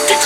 peut-être